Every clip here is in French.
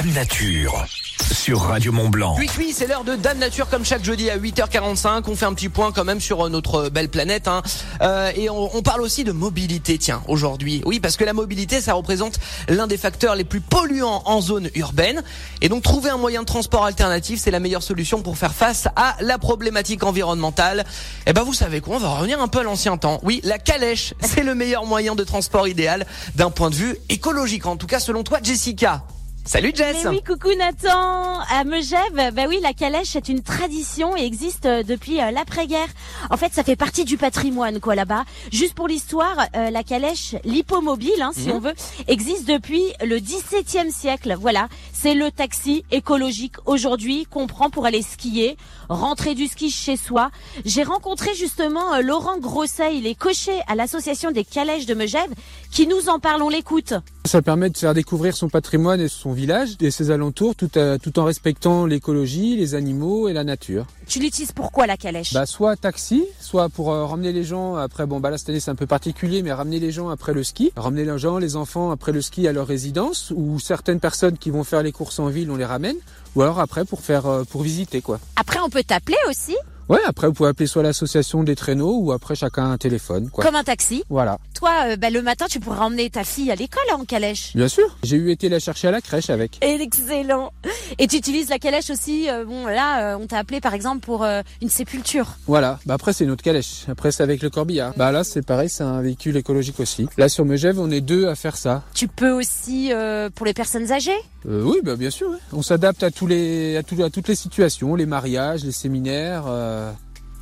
Dame Nature sur Radio Mont Blanc. Oui, oui, c'est l'heure de Dame Nature comme chaque jeudi à 8h45. On fait un petit point quand même sur euh, notre belle planète. Hein. Euh, et on, on, parle aussi de mobilité, tiens, aujourd'hui. Oui, parce que la mobilité, ça représente l'un des facteurs les plus polluants en zone urbaine. Et donc trouver un moyen de transport alternatif, c'est la meilleure solution pour faire face à la problématique environnementale. Et eh ben vous savez quoi, on va revenir un peu à l'ancien temps. Oui, la calèche, c'est le meilleur moyen de transport idéal d'un point de vue écologique. En tout cas, selon toi, Jessica. Salut Jess Mais oui, coucou Nathan À Megève, bah oui, la calèche est une tradition et existe euh, depuis euh, l'après-guerre. En fait, ça fait partie du patrimoine, quoi, là-bas. Juste pour l'histoire, euh, la calèche, l'hippomobile, hein, si mhm. on veut, existe depuis le XVIIe siècle. Voilà, c'est le taxi écologique aujourd'hui qu'on prend pour aller skier, rentrer du ski chez soi. J'ai rencontré justement Laurent Grosset, il est cocher à l'association des calèches de Megève, qui nous en parle, on l'écoute. Ça permet de faire découvrir son patrimoine et son village et ses alentours tout, tout en respectant l'écologie, les animaux et la nature. Tu l'utilises pourquoi la calèche? Bah, Soit taxi, soit pour euh, ramener les gens après, bon bah là cette année c'est un peu particulier, mais ramener les gens après le ski, ramener les gens, les enfants après le ski à leur résidence, ou certaines personnes qui vont faire les courses en ville, on les ramène, ou alors après pour faire, euh, pour visiter quoi. Après on peut t'appeler aussi? Ouais, après vous pouvez appeler soit l'association des traîneaux ou après chacun un téléphone. Quoi. Comme un taxi. Voilà. Toi, euh, bah, le matin, tu pourrais emmener ta fille à l'école en calèche. Bien sûr. J'ai eu été la chercher à la crèche avec. Excellent. Et tu utilises la calèche aussi. Euh, bon, là, euh, on t'a appelé par exemple pour une sépulture. Voilà. Bah après c'est une autre calèche. Après c'est avec le corbillard. Bah là c'est pareil, c'est un véhicule écologique aussi. Là sur Megève, on est deux à faire ça. Tu peux aussi pour les personnes âgées? oui, bah bien sûr. On s'adapte à tous les à, à toutes les situations, les mariages, les séminaires.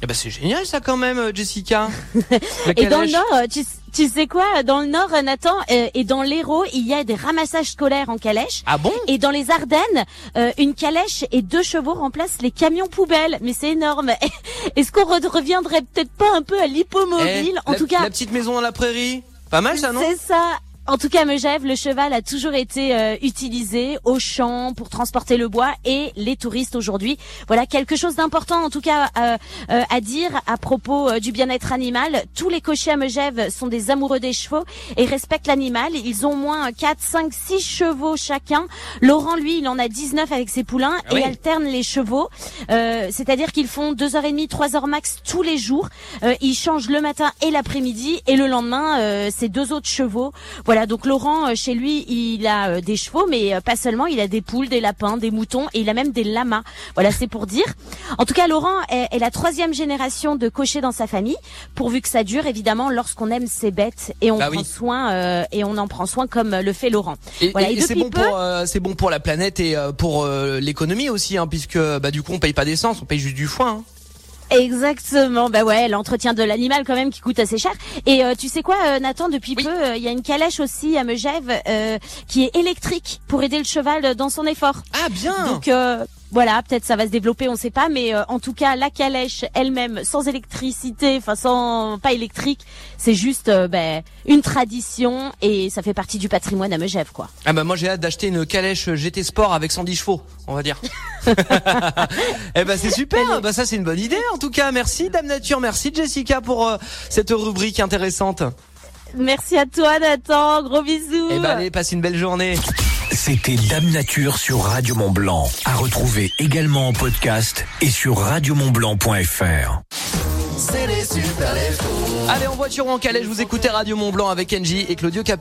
Eh ben c'est génial ça quand même, euh, Jessica. et dans le Nord, euh, tu, tu, sais quoi Dans le Nord, euh, Nathan, et dans l'Hérault, il y a des ramassages scolaires en calèche. Ah bon? Et dans les Ardennes, une calèche et deux chevaux remplacent les camions poubelles. Mais c'est énorme. Est-ce qu'on reviendrait peut-être pas un peu à l'hippomobile? Eh, En tout cas, la petite maison dans la prairie? Pas mal ça, non? C'est ça. En tout cas, Megève, le cheval a toujours été euh, utilisé au champ pour transporter le bois et les touristes aujourd'hui. Voilà quelque chose d'important en tout cas euh, euh, à dire à propos du bien-être animal. Tous les cochers à Megève sont des amoureux des chevaux et respectent l'animal. Ils ont moins 4, 5, 6 chevaux chacun. Laurent, lui, il en a 19 avec ses poulains ah et alterne les chevaux. C'est-à-dire qu'ils font 2h30, 3h max tous les jours. ils changent le matin et l'après-midi et le lendemain, c'est deux autres chevaux. Voilà donc Laurent, euh, chez lui, il a euh, des chevaux, mais euh, pas seulement, il a des poules, des lapins, des moutons, et il a même des lamas. Voilà, c'est pour dire. En tout cas, Laurent est, la troisième génération de cocher dans sa famille, pourvu que ça dure, évidemment, lorsqu'on aime ses bêtes et on bah prend soin et on en prend soin comme le fait Laurent. Et, voilà, c'est bon pour c'est bon pour la planète et pour l'économie aussi, hein, puisque bah du coup on paye pas d'essence, on paye juste du foin. Hein. Exactement, bah ouais, l'entretien de l'animal quand même qui coûte assez cher. Et euh, tu sais quoi, euh, Nathan, depuis peu, euh, il y a une calèche aussi à Megève qui est électrique pour aider le cheval dans son effort. Ah bien. Donc voilà, peut-être ça va se développer, on ne sait pas, mais euh, en tout cas, la calèche elle-même, sans électricité, enfin sans pas électrique, c'est juste euh, ben, une tradition et ça fait partie du patrimoine à Megève, quoi. Ah bah moi j'ai hâte d'acheter une calèche GT Sport avec 110 chevaux, on va dire. eh ben c'est super, bah ça c'est une bonne idée en tout cas. Merci Dame Nature, merci Jessica pour euh, cette rubrique intéressante. Merci à toi Nathan, gros bisous. Eh ben allez, passe une belle journée. C'était Dame Nature sur Radio Mont Blanc. À retrouver également en podcast et sur radiomontblanc.fr. C'est les super Allez, en voiture ou en calais, je vous écoutez Radio Mont Blanc avec Angie et Claudio Cap